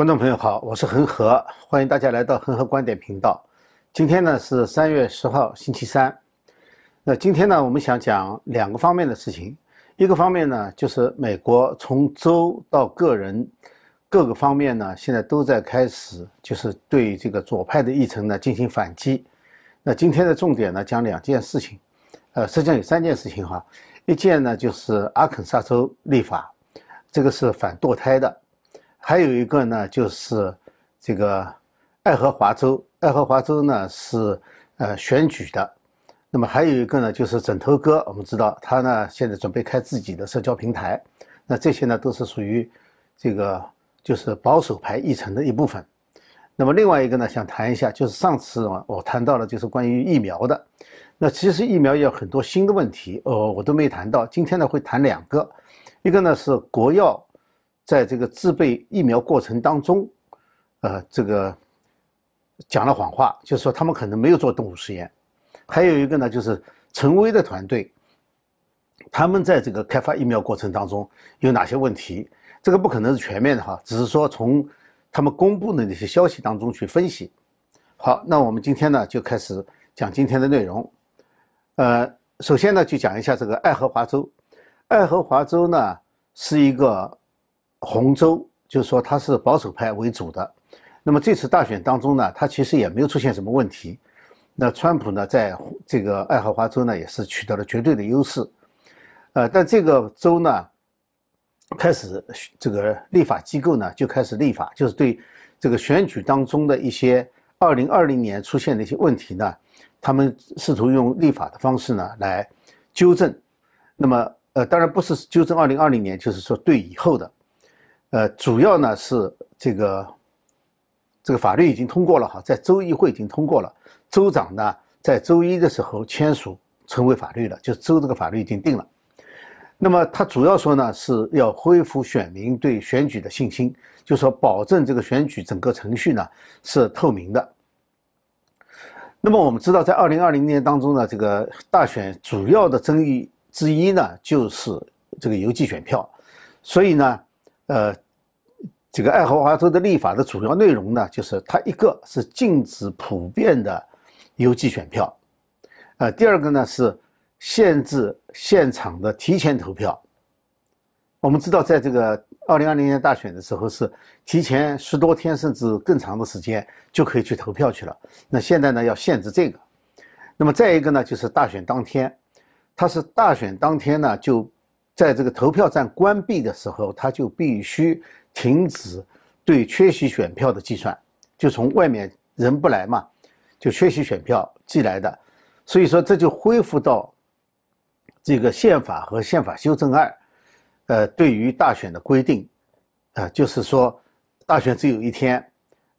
观众朋友好，我是恒河，欢迎大家来到恒河观点频道。今天呢是三月十号，星期三。那今天呢，我们想讲两个方面的事情。一个方面呢，就是美国从州到个人各个方面呢，现在都在开始就是对这个左派的议程呢进行反击。那今天的重点呢，讲两件事情，呃，实际上有三件事情哈。一件呢就是阿肯色州立法，这个是反堕胎的；还有一个呢就是这个爱荷华州，爱荷华州呢是呃选举的。那么还有一个呢，就是枕头哥，我们知道他呢现在准备开自己的社交平台，那这些呢都是属于这个就是保守派议程的一部分。那么另外一个呢，想谈一下，就是上次我谈到了就是关于疫苗的，那其实疫苗也有很多新的问题，呃，我都没谈到。今天呢会谈两个，一个呢是国药在这个制备疫苗过程当中，呃，这个讲了谎话，就是说他们可能没有做动物实验。还有一个呢，就是陈薇的团队，他们在这个开发疫苗过程当中有哪些问题？这个不可能是全面的哈，只是说从他们公布的那些消息当中去分析。好，那我们今天呢就开始讲今天的内容。呃，首先呢就讲一下这个爱荷华州。爱荷华州呢是一个红州，就是说它是保守派为主的。那么这次大选当中呢，它其实也没有出现什么问题。那川普呢，在这个爱荷华州呢，也是取得了绝对的优势，呃，但这个州呢，开始这个立法机构呢就开始立法，就是对这个选举当中的一些二零二零年出现的一些问题呢，他们试图用立法的方式呢来纠正。那么，呃，当然不是纠正二零二零年，就是说对以后的，呃，主要呢是这个这个法律已经通过了哈，在州议会已经通过了。州长呢，在周一的时候签署成为法律了，就州这个法律已经定了。那么他主要说呢，是要恢复选民对选举的信心，就说保证这个选举整个程序呢是透明的。那么我们知道，在二零二零年当中呢，这个大选主要的争议之一呢，就是这个邮寄选票。所以呢，呃。这个爱荷华州的立法的主要内容呢，就是它一个是禁止普遍的邮寄选票，呃，第二个呢是限制现场的提前投票。我们知道，在这个二零二零年大选的时候，是提前十多天甚至更长的时间就可以去投票去了。那现在呢，要限制这个。那么再一个呢，就是大选当天，它是大选当天呢，就在这个投票站关闭的时候，他就必须。停止对缺席选票的计算，就从外面人不来嘛，就缺席选票寄来的，所以说这就恢复到这个宪法和宪法修正案，呃，对于大选的规定，啊，就是说大选只有一天，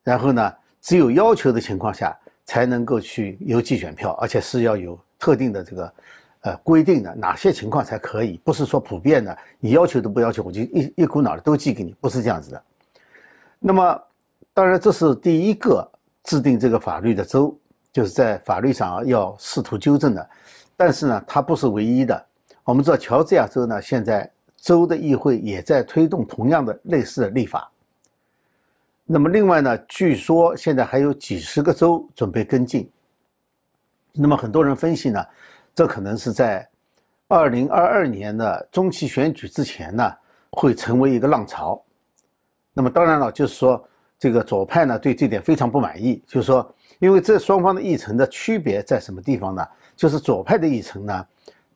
然后呢，只有要求的情况下才能够去邮寄选票，而且是要有特定的这个。呃，规定的哪些情况才可以？不是说普遍的，你要求都不要求，我就一一股脑的都寄给你，不是这样子的。那么，当然这是第一个制定这个法律的州，就是在法律上要试图纠正的。但是呢，它不是唯一的。我们知道乔治亚州呢，现在州的议会也在推动同样的类似的立法。那么另外呢，据说现在还有几十个州准备跟进。那么很多人分析呢。这可能是在二零二二年的中期选举之前呢，会成为一个浪潮。那么当然了，就是说这个左派呢对这点非常不满意，就是说，因为这双方的议程的区别在什么地方呢？就是左派的议程呢，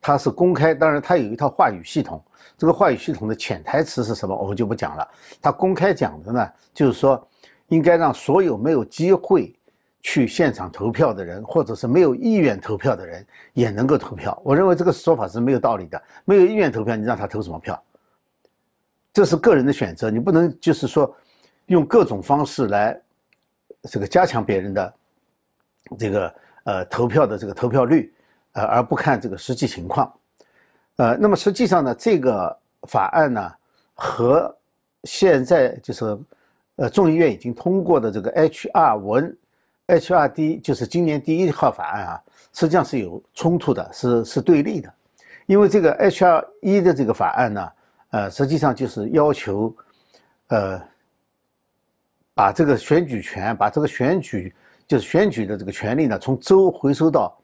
它是公开，当然它有一套话语系统，这个话语系统的潜台词是什么，我们就不讲了。它公开讲的呢，就是说应该让所有没有机会。去现场投票的人，或者是没有意愿投票的人，也能够投票。我认为这个说法是没有道理的。没有意愿投票，你让他投什么票？这是个人的选择，你不能就是说用各种方式来这个加强别人的这个呃投票的这个投票率，呃而不看这个实际情况。呃，那么实际上呢，这个法案呢和现在就是呃众议院已经通过的这个 H.R. 文。H.R.D 就是今年第一号法案啊，实际上是有冲突的，是是对立的，因为这个 H.R. 一的这个法案呢，呃，实际上就是要求，呃，把这个选举权，把这个选举就是选举的这个权利呢，从州回收到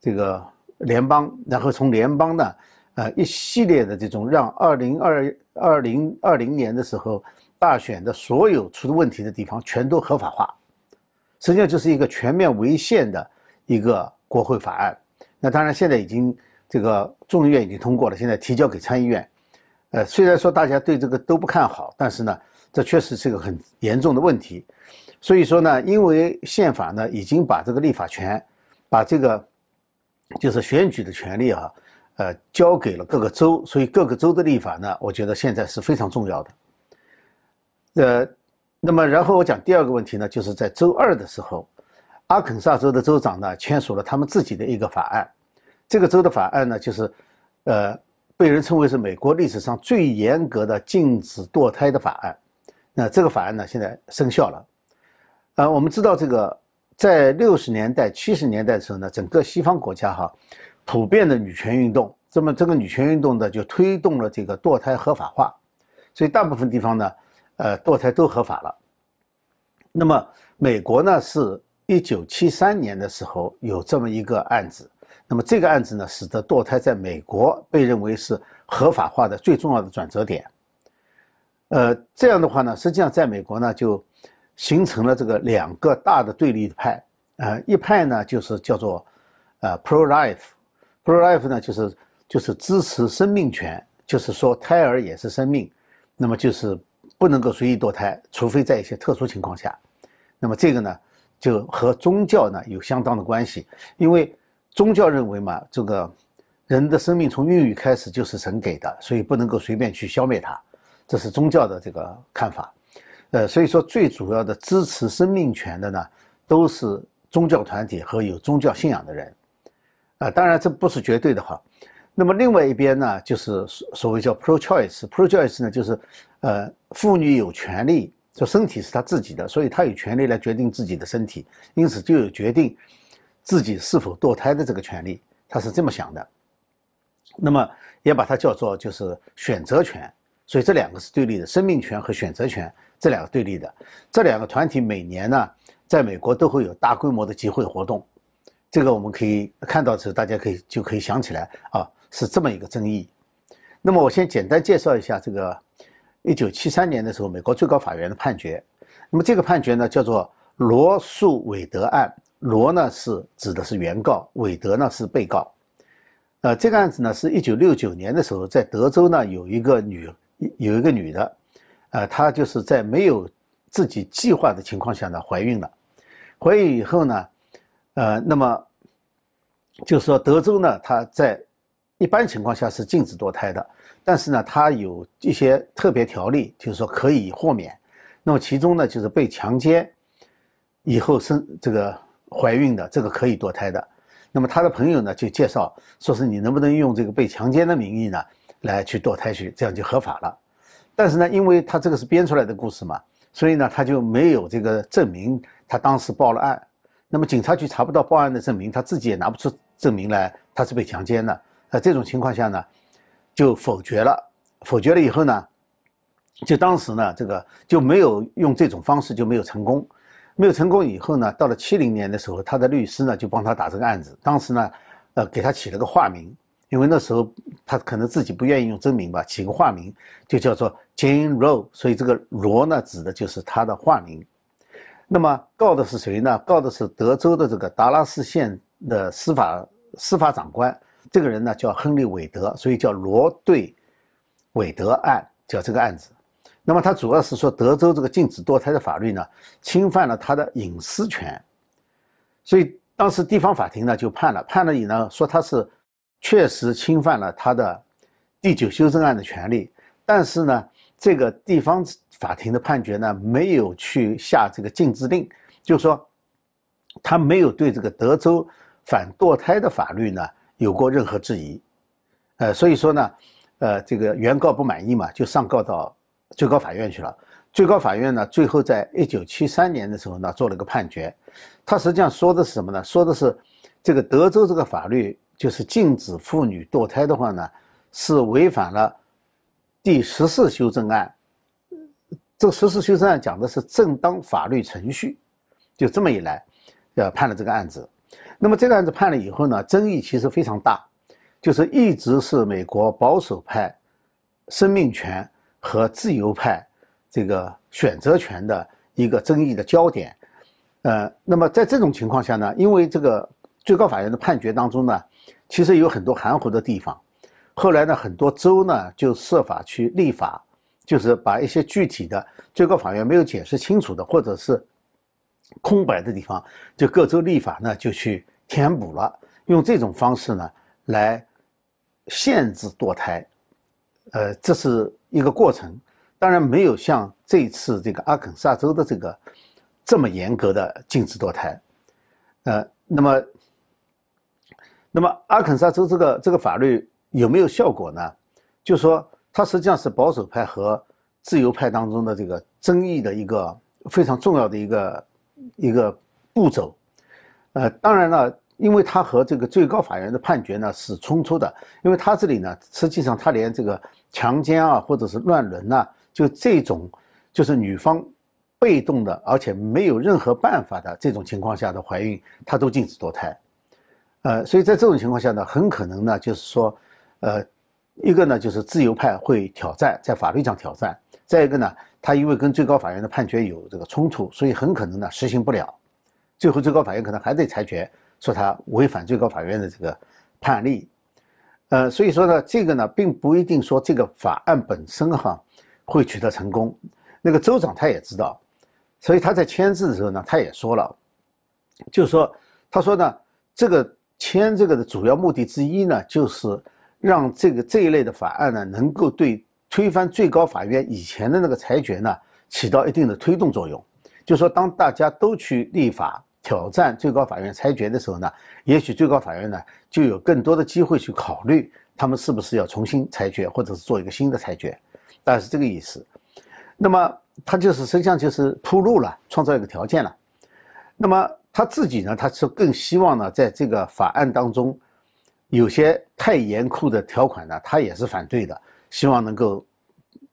这个联邦，然后从联邦呢，呃，一系列的这种让二零二二零二零年的时候大选的所有出问题的地方全都合法化，实际上就是一个全面违宪的一个国会法案。那当然现在已经这个众议院已经通过了，现在提交给参议院。呃，虽然说大家对这个都不看好，但是呢，这确实是个很严重的问题。所以说呢，因为宪法呢已经把这个立法权，把这个就是选举的权利啊，呃，交给了各个州，所以各个州的立法呢，我觉得现在是非常重要的。呃，那么然后我讲第二个问题呢，就是在周二的时候，阿肯萨州的州长呢签署了他们自己的一个法案，这个州的法案呢就是，呃。被人称为是美国历史上最严格的禁止堕胎的法案，那这个法案呢，现在生效了。呃，我们知道这个在六十年代、七十年代的时候呢，整个西方国家哈，普遍的女权运动，这么这个女权运动呢，就推动了这个堕胎合法化，所以大部分地方呢，呃，堕胎都合法了。那么美国呢，是一九七三年的时候有这么一个案子。那么这个案子呢，使得堕胎在美国被认为是合法化的最重要的转折点。呃，这样的话呢，实际上在美国呢，就形成了这个两个大的对立派。呃，一派呢就是叫做呃 pro life，pro life 呢就是就是支持生命权，就是说胎儿也是生命，那么就是不能够随意堕胎，除非在一些特殊情况下。那么这个呢，就和宗教呢有相当的关系，因为。宗教认为嘛，这个人的生命从孕育开始就是神给的，所以不能够随便去消灭它，这是宗教的这个看法。呃，所以说最主要的支持生命权的呢，都是宗教团体和有宗教信仰的人。啊，当然这不是绝对的哈。那么另外一边呢，就是所所谓叫 pro-choice，pro-choice 呢就是，呃，妇女有权利，就身体是她自己的，所以她有权利来决定自己的身体，因此就有决定。自己是否堕胎的这个权利，他是这么想的，那么也把它叫做就是选择权，所以这两个是对立的，生命权和选择权这两个对立的，这两个团体每年呢，在美国都会有大规模的集会活动，这个我们可以看到的时候，大家可以就可以想起来啊，是这么一个争议。那么我先简单介绍一下这个一九七三年的时候美国最高法院的判决，那么这个判决呢叫做罗素韦德案。罗呢是指的是原告，韦德呢是被告。呃，这个案子呢是一九六九年的时候，在德州呢有一个女有一个女的，呃，她就是在没有自己计划的情况下呢怀孕了。怀孕以后呢，呃，那么就是说德州呢，它在一般情况下是禁止堕胎的，但是呢，它有一些特别条例，就是说可以豁免。那么其中呢，就是被强奸以后生这个。怀孕的这个可以堕胎的，那么他的朋友呢就介绍说是你能不能用这个被强奸的名义呢来去堕胎去，这样就合法了。但是呢，因为他这个是编出来的故事嘛，所以呢他就没有这个证明他当时报了案。那么警察局查不到报案的证明，他自己也拿不出证明来，他是被强奸的。在这种情况下呢，就否决了。否决了以后呢，就当时呢这个就没有用这种方式就没有成功。没有成功以后呢，到了七零年的时候，他的律师呢就帮他打这个案子。当时呢，呃，给他起了个化名，因为那时候他可能自己不愿意用真名吧，起个化名就叫做 Jane Roe，所以这个罗呢指的就是他的化名。那么告的是谁呢？告的是德州的这个达拉斯县的司法司法长官，这个人呢叫亨利·韦德，所以叫罗对韦德案，叫这个案子。那么他主要是说，德州这个禁止堕胎的法律呢，侵犯了他的隐私权，所以当时地方法庭呢就判了，判了以呢说他是确实侵犯了他的第九修正案的权利，但是呢，这个地方法庭的判决呢没有去下这个禁止令，就是说他没有对这个德州反堕胎的法律呢有过任何质疑，呃，所以说呢，呃，这个原告不满意嘛，就上告到。最高法院去了。最高法院呢，最后在一九七三年的时候呢，做了个判决。他实际上说的是什么呢？说的是这个德州这个法律就是禁止妇女堕胎的话呢，是违反了第十四修正案这个实施修正案讲的是正当法律程序，就这么一来，呃，判了这个案子。那么这个案子判了以后呢，争议其实非常大，就是一直是美国保守派生命权和自由派这个选择权的一个争议的焦点。呃，那么在这种情况下呢，因为这个最高法院的判决当中呢，其实有很多含糊的地方。后来呢，很多州呢就设法去立法，就是把一些具体的最高法院没有解释清楚的，或者是空白的地方，就各州立法呢就去填补了，用这种方式呢来限制堕胎。呃，这是一个过程，当然没有像这次这个阿肯色州的这个这么严格的禁止堕胎。呃，那么，那么阿肯色州这个这个法律。有没有效果呢？就说它实际上是保守派和自由派当中的这个争议的一个非常重要的一个一个步骤。呃，当然了，因为它和这个最高法院的判决呢是冲突的，因为它这里呢实际上它连这个强奸啊或者是乱伦呐，就这种就是女方被动的而且没有任何办法的这种情况下的怀孕，它都禁止堕胎。呃，所以在这种情况下呢，很可能呢就是说。呃，一个呢就是自由派会挑战，在法律上挑战；再一个呢，他因为跟最高法院的判决有这个冲突，所以很可能呢实行不了。最后最高法院可能还得裁决，说他违反最高法院的这个判例。呃，所以说呢，这个呢并不一定说这个法案本身哈会取得成功。那个州长他也知道，所以他在签字的时候呢，他也说了，就是说，他说呢，这个签这个的主要目的之一呢，就是。让这个这一类的法案呢，能够对推翻最高法院以前的那个裁决呢，起到一定的推动作用。就说当大家都去立法挑战最高法院裁决的时候呢，也许最高法院呢就有更多的机会去考虑他们是不是要重新裁决，或者是做一个新的裁决，大概是这个意思。那么他就是实际上就是铺路了，创造一个条件了。那么他自己呢，他是更希望呢，在这个法案当中。有些太严酷的条款呢，他也是反对的，希望能够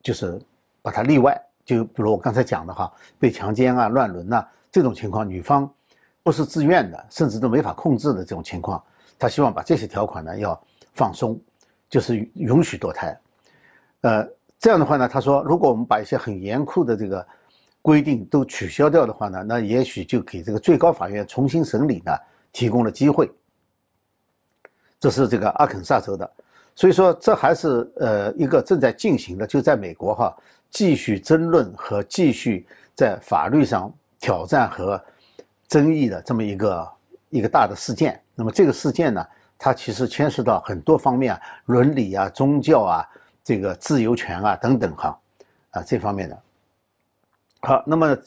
就是把它例外。就比如我刚才讲的哈，被强奸啊、乱伦呐这种情况，女方不是自愿的，甚至都没法控制的这种情况，他希望把这些条款呢要放松，就是允许堕胎。呃，这样的话呢，他说，如果我们把一些很严酷的这个规定都取消掉的话呢，那也许就给这个最高法院重新审理呢提供了机会。这是这个阿肯萨州的，所以说这还是呃一个正在进行的，就在美国哈继续争论和继续在法律上挑战和争议的这么一个一个大的事件。那么这个事件呢，它其实牵涉到很多方面啊，伦理啊、宗教啊、这个自由权啊等等哈啊这方面的。好，那么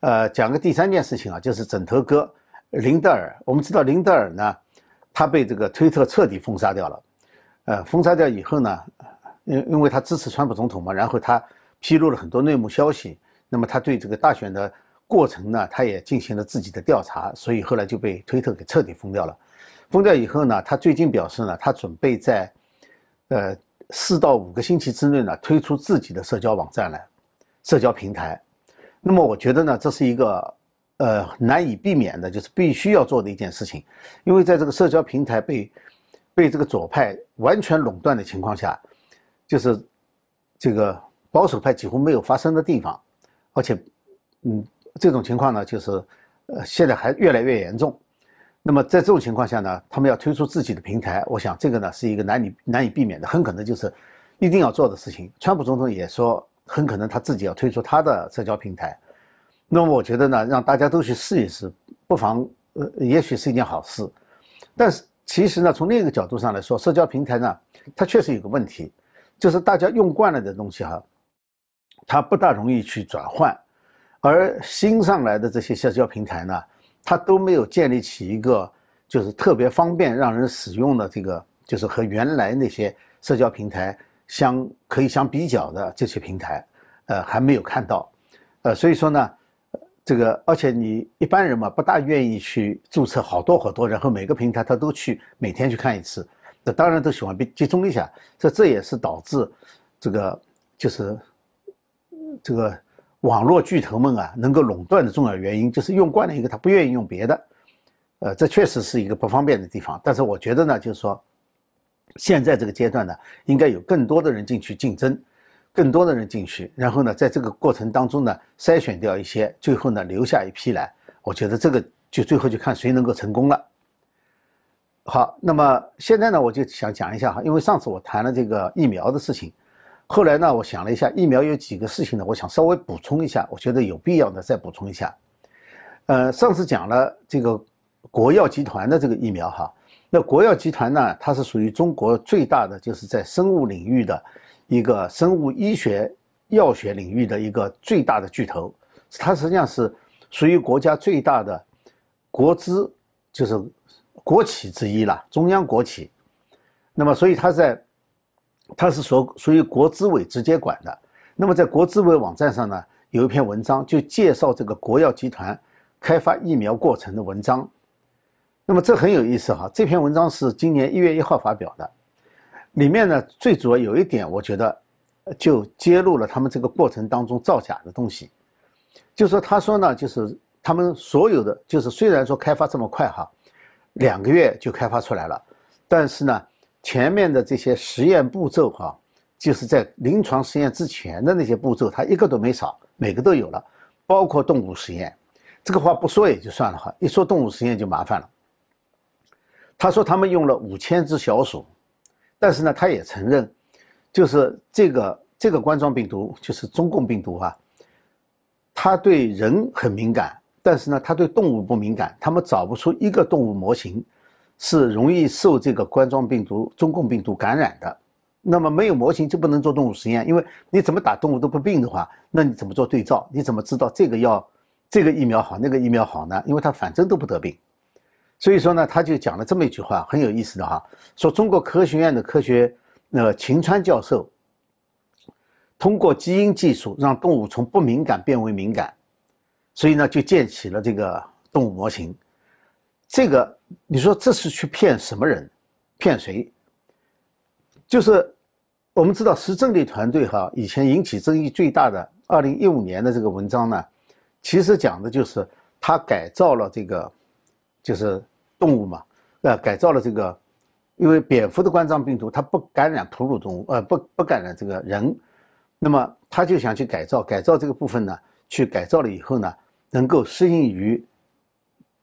呃讲个第三件事情啊，就是枕头哥林德尔。我们知道林德尔呢。他被这个推特彻底封杀掉了，呃，封杀掉以后呢，因因为他支持川普总统嘛，然后他披露了很多内幕消息，那么他对这个大选的过程呢，他也进行了自己的调查，所以后来就被推特给彻底封掉了。封掉以后呢，他最近表示呢，他准备在，呃，四到五个星期之内呢，推出自己的社交网站来，社交平台。那么我觉得呢，这是一个。呃，难以避免的就是必须要做的一件事情，因为在这个社交平台被被这个左派完全垄断的情况下，就是这个保守派几乎没有发声的地方，而且，嗯，这种情况呢，就是呃，现在还越来越严重。那么在这种情况下呢，他们要推出自己的平台，我想这个呢是一个难以难以避免的，很可能就是一定要做的事情。川普总统也说，很可能他自己要推出他的社交平台。那么我觉得呢，让大家都去试一试，不妨呃，也许是一件好事。但是其实呢，从另一个角度上来说，社交平台呢，它确实有个问题，就是大家用惯了的东西哈，它不大容易去转换，而新上来的这些社交平台呢，它都没有建立起一个就是特别方便让人使用的这个，就是和原来那些社交平台相可以相比较的这些平台，呃，还没有看到，呃，所以说呢。这个，而且你一般人嘛，不大愿意去注册好多好多，然后每个平台他都去每天去看一次，那当然都喜欢被集中一下。这这也是导致这个就是这个网络巨头们啊能够垄断的重要原因，就是用惯了一个，他不愿意用别的。呃，这确实是一个不方便的地方。但是我觉得呢，就是说，现在这个阶段呢，应该有更多的人进去竞争，更多的人进去，然后呢，在这个过程当中呢，筛选掉一些，最后呢，留下一批来。我觉得这个就最后就看谁能够成功了。好，那么现在呢，我就想讲一下哈，因为上次我谈了这个疫苗的事情，后来呢，我想了一下，疫苗有几个事情呢，我想稍微补充一下，我觉得有必要的再补充一下。呃，上次讲了这个国药集团的这个疫苗哈，那国药集团呢，它是属于中国最大的，就是在生物领域的一个生物医学药学领域的一个最大的巨头，它实际上是属于国家最大的国资，就是。国企之一了，中央国企，那么所以它在，它是属属于国资委直接管的。那么在国资委网站上呢，有一篇文章就介绍这个国药集团开发疫苗过程的文章。那么这很有意思哈，这篇文章是今年一月一号发表的，里面呢最主要有一点，我觉得就揭露了他们这个过程当中造假的东西。就说他说呢，就是他们所有的，就是虽然说开发这么快哈。两个月就开发出来了，但是呢，前面的这些实验步骤哈，就是在临床实验之前的那些步骤，它一个都没少，每个都有了，包括动物实验。这个话不说也就算了哈，一说动物实验就麻烦了。他说他们用了五千只小鼠，但是呢，他也承认，就是这个这个冠状病毒就是中共病毒啊，它对人很敏感。但是呢，它对动物不敏感，他们找不出一个动物模型是容易受这个冠状病毒、中共病毒感染的。那么没有模型就不能做动物实验，因为你怎么打动物都不病的话，那你怎么做对照？你怎么知道这个药、这个疫苗好，那个疫苗好呢？因为它反正都不得病。所以说呢，他就讲了这么一句话，很有意思的哈，说中国科学院的科学呃秦川教授通过基因技术让动物从不敏感变为敏感。所以呢，就建起了这个动物模型。这个你说这是去骗什么人？骗谁？就是我们知道石正丽团队哈，以前引起争议最大的二零一五年的这个文章呢，其实讲的就是他改造了这个，就是动物嘛，呃，改造了这个，因为蝙蝠的冠状病毒它不感染哺乳动物，呃，不不感染这个人，那么他就想去改造，改造这个部分呢，去改造了以后呢。能够适应于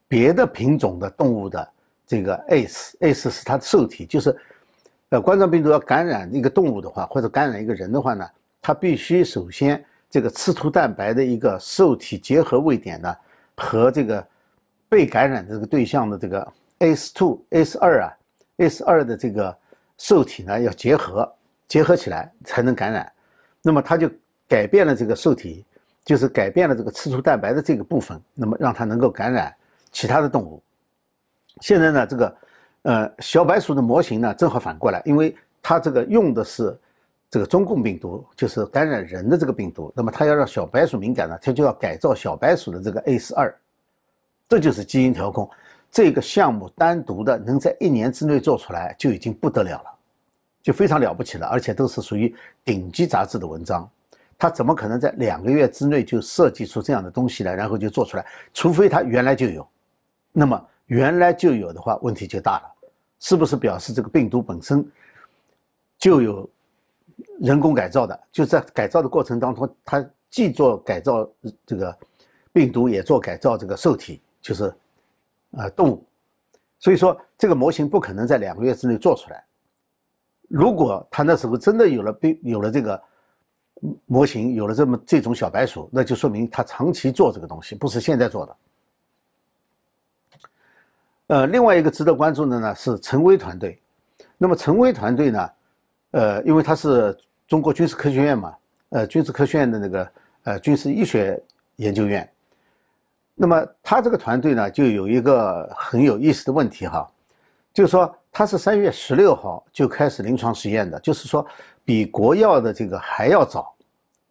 别的品种的动物的这个 ACE，ACE 是它的受体，就是，呃，冠状病毒要感染一个动物的话，或者感染一个人的话呢，它必须首先这个刺突蛋白的一个受体结合位点呢，和这个被感染的这个对象的这个 ACE2、ACE2 啊，ACE2 的这个受体呢要结合，结合起来才能感染。那么它就改变了这个受体。就是改变了这个刺突蛋白的这个部分，那么让它能够感染其他的动物。现在呢，这个呃小白鼠的模型呢正好反过来，因为它这个用的是这个中共病毒，就是感染人的这个病毒。那么它要让小白鼠敏感呢，它就要改造小白鼠的这个 ACE 二，这就是基因调控。这个项目单独的能在一年之内做出来就已经不得了了，就非常了不起了，而且都是属于顶级杂志的文章。他怎么可能在两个月之内就设计出这样的东西来，然后就做出来？除非他原来就有。那么原来就有的话，问题就大了。是不是表示这个病毒本身就有人工改造的？就在改造的过程当中，它既做改造这个病毒，也做改造这个受体，就是呃动物。所以说，这个模型不可能在两个月之内做出来。如果他那时候真的有了病，有了这个。模型有了这么这种小白鼠，那就说明他长期做这个东西，不是现在做的。呃，另外一个值得关注的呢是陈薇团队。那么陈薇团队呢，呃，因为他是中国军事科学院嘛，呃，军事科学院的那个呃军事医学研究院。那么他这个团队呢，就有一个很有意思的问题哈，就是说他是三月十六号就开始临床实验的，就是说。比国药的这个还要早，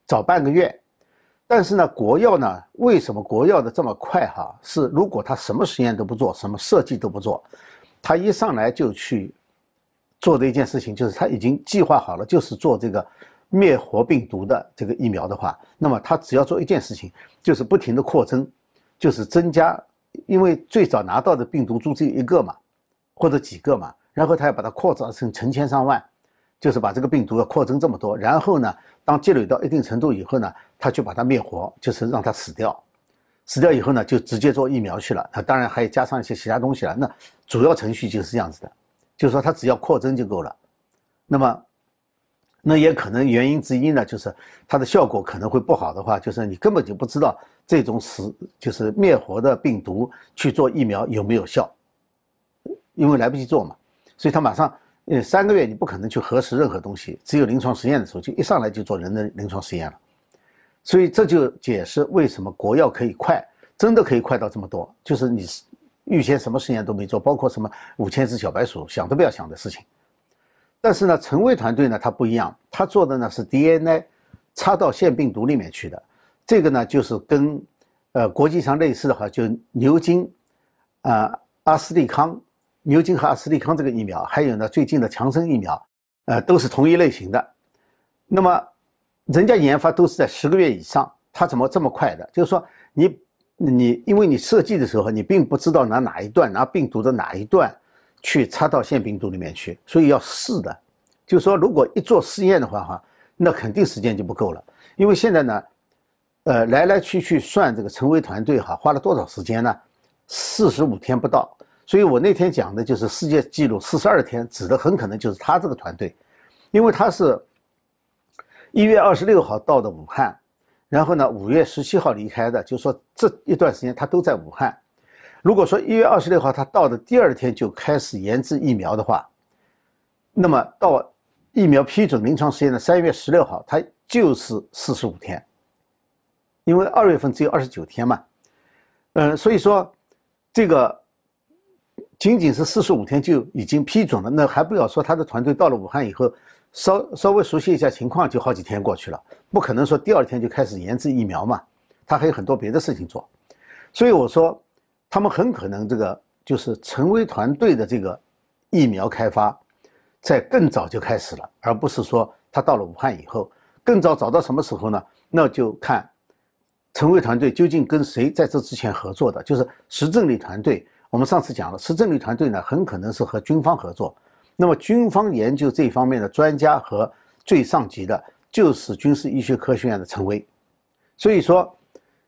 早半个月。但是呢，国药呢，为什么国药的这么快？哈，是如果他什么实验都不做，什么设计都不做，他一上来就去做的一件事情，就是他已经计划好了，就是做这个灭活病毒的这个疫苗的话，那么它只要做一件事情，就是不停的扩增，就是增加，因为最早拿到的病毒株只有一个嘛，或者几个嘛，然后它要把它扩张成成千上万，就是把这个病毒要扩增这么多，然后呢，当积累到一定程度以后呢，它就把它灭活，就是让它死掉，死掉以后呢，就直接做疫苗去了。那当然还有加上一些其他东西了。那主要程序就是这样子的，就是说它只要扩增就够了。那么。那也可能原因之一呢，就是它的效果可能会不好的话，就是你根本就不知道这种死就是灭活的病毒去做疫苗有没有效，因为来不及做嘛，所以他马上呃三个月你不可能去核实任何东西，只有临床实验的时候就一上来就做人的临床实验了，所以这就解释为什么国药可以快，真的可以快到这么多，就是你预先什么实验都没做，包括什么五千只小白鼠想都不要想的事情。但是呢，陈薇团队呢，它不一样，他做的呢是 DNA 插到腺病毒里面去的，这个呢就是跟呃国际上类似的话，就牛津啊阿斯利康，牛津和阿斯利康这个疫苗，还有呢最近的强生疫苗，呃都是同一类型的。那么人家研发都是在十个月以上，它怎么这么快的？就是说你你因为你设计的时候，你并不知道拿哪一段，拿病毒的哪一段。去插到腺病毒里面去，所以要试的，就是说，如果一做试验的话，哈，那肯定时间就不够了。因为现在呢，呃，来来去去算这个陈薇团队哈，花了多少时间呢？四十五天不到。所以我那天讲的就是世界纪录四十二天，指的很可能就是他这个团队，因为他是一月二十六号到的武汉，然后呢，五月十七号离开的，就说这一段时间他都在武汉。如果说一月二十六号他到的第二天就开始研制疫苗的话，那么到疫苗批准临床实验的三月十六号，他就是四十五天，因为二月份只有二十九天嘛，嗯，所以说这个仅仅是四十五天就已经批准了，那还不要说他的团队到了武汉以后，稍稍微熟悉一下情况，就好几天过去了，不可能说第二天就开始研制疫苗嘛，他还有很多别的事情做，所以我说。他们很可能这个就是陈薇团队的这个疫苗开发，在更早就开始了，而不是说他到了武汉以后，更早早到什么时候呢？那就看陈薇团队究竟跟谁在这之前合作的，就是石正丽团队。我们上次讲了，石正丽团队呢，很可能是和军方合作。那么军方研究这方面的专家和最上级的，就是军事医学科学院的陈薇。所以说，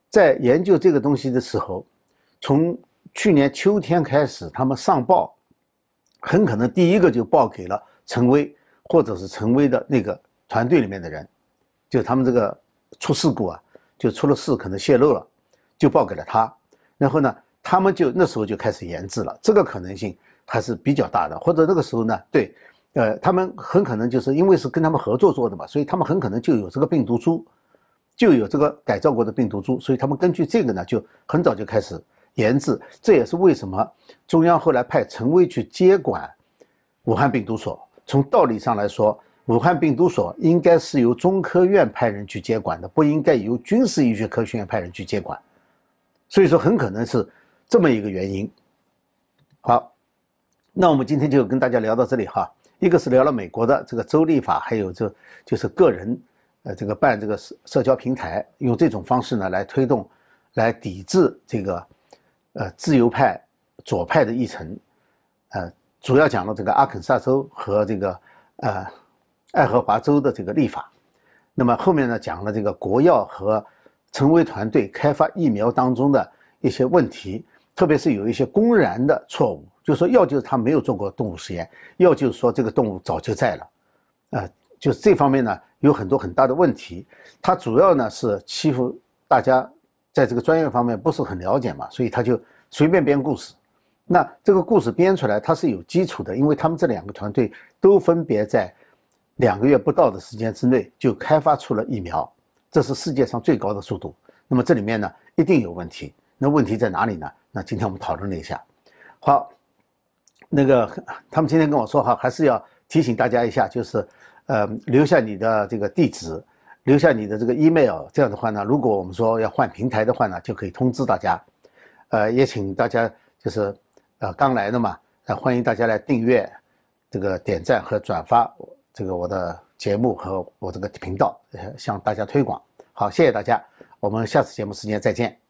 在研究这个东西的时候。从去年秋天开始，他们上报，很可能第一个就报给了陈薇，或者是陈薇的那个团队里面的人，就他们这个出事故啊，就出了事，可能泄露了，就报给了他。然后呢，他们就那时候就开始研制了，这个可能性还是比较大的。或者那个时候呢，对，呃，他们很可能就是因为是跟他们合作做的嘛，所以他们很可能就有这个病毒株，就有这个改造过的病毒株，所以他们根据这个呢，就很早就开始。研制，这也是为什么中央后来派陈薇去接管武汉病毒所。从道理上来说，武汉病毒所应该是由中科院派人去接管的，不应该由军事医学科学院派人去接管。所以说，很可能是这么一个原因。好，那我们今天就跟大家聊到这里哈。一个是聊了美国的这个州立法，还有这就是个人，呃，这个办这个社社交平台，用这种方式呢来推动，来抵制这个。呃，自由派、左派的议程，呃，主要讲了这个阿肯色州和这个呃爱荷华州的这个立法。那么后面呢，讲了这个国药和陈薇团队开发疫苗当中的一些问题，特别是有一些公然的错误，就说要就是他没有做过动物实验，要就是说这个动物早就在了，呃，就是这方面呢有很多很大的问题。他主要呢是欺负大家。在这个专业方面不是很了解嘛，所以他就随便编故事。那这个故事编出来，它是有基础的，因为他们这两个团队都分别在两个月不到的时间之内就开发出了疫苗，这是世界上最高的速度。那么这里面呢，一定有问题。那问题在哪里呢？那今天我们讨论了一下。好，那个他们今天跟我说哈，还是要提醒大家一下，就是呃，留下你的这个地址。留下你的这个 email，这样的话呢，如果我们说要换平台的话呢，就可以通知大家。呃，也请大家就是呃刚来的嘛，呃欢迎大家来订阅、这个点赞和转发这个我的。节目和我这个频道，呃，向大家推广。好，谢谢大家，我们下次节目时间再见。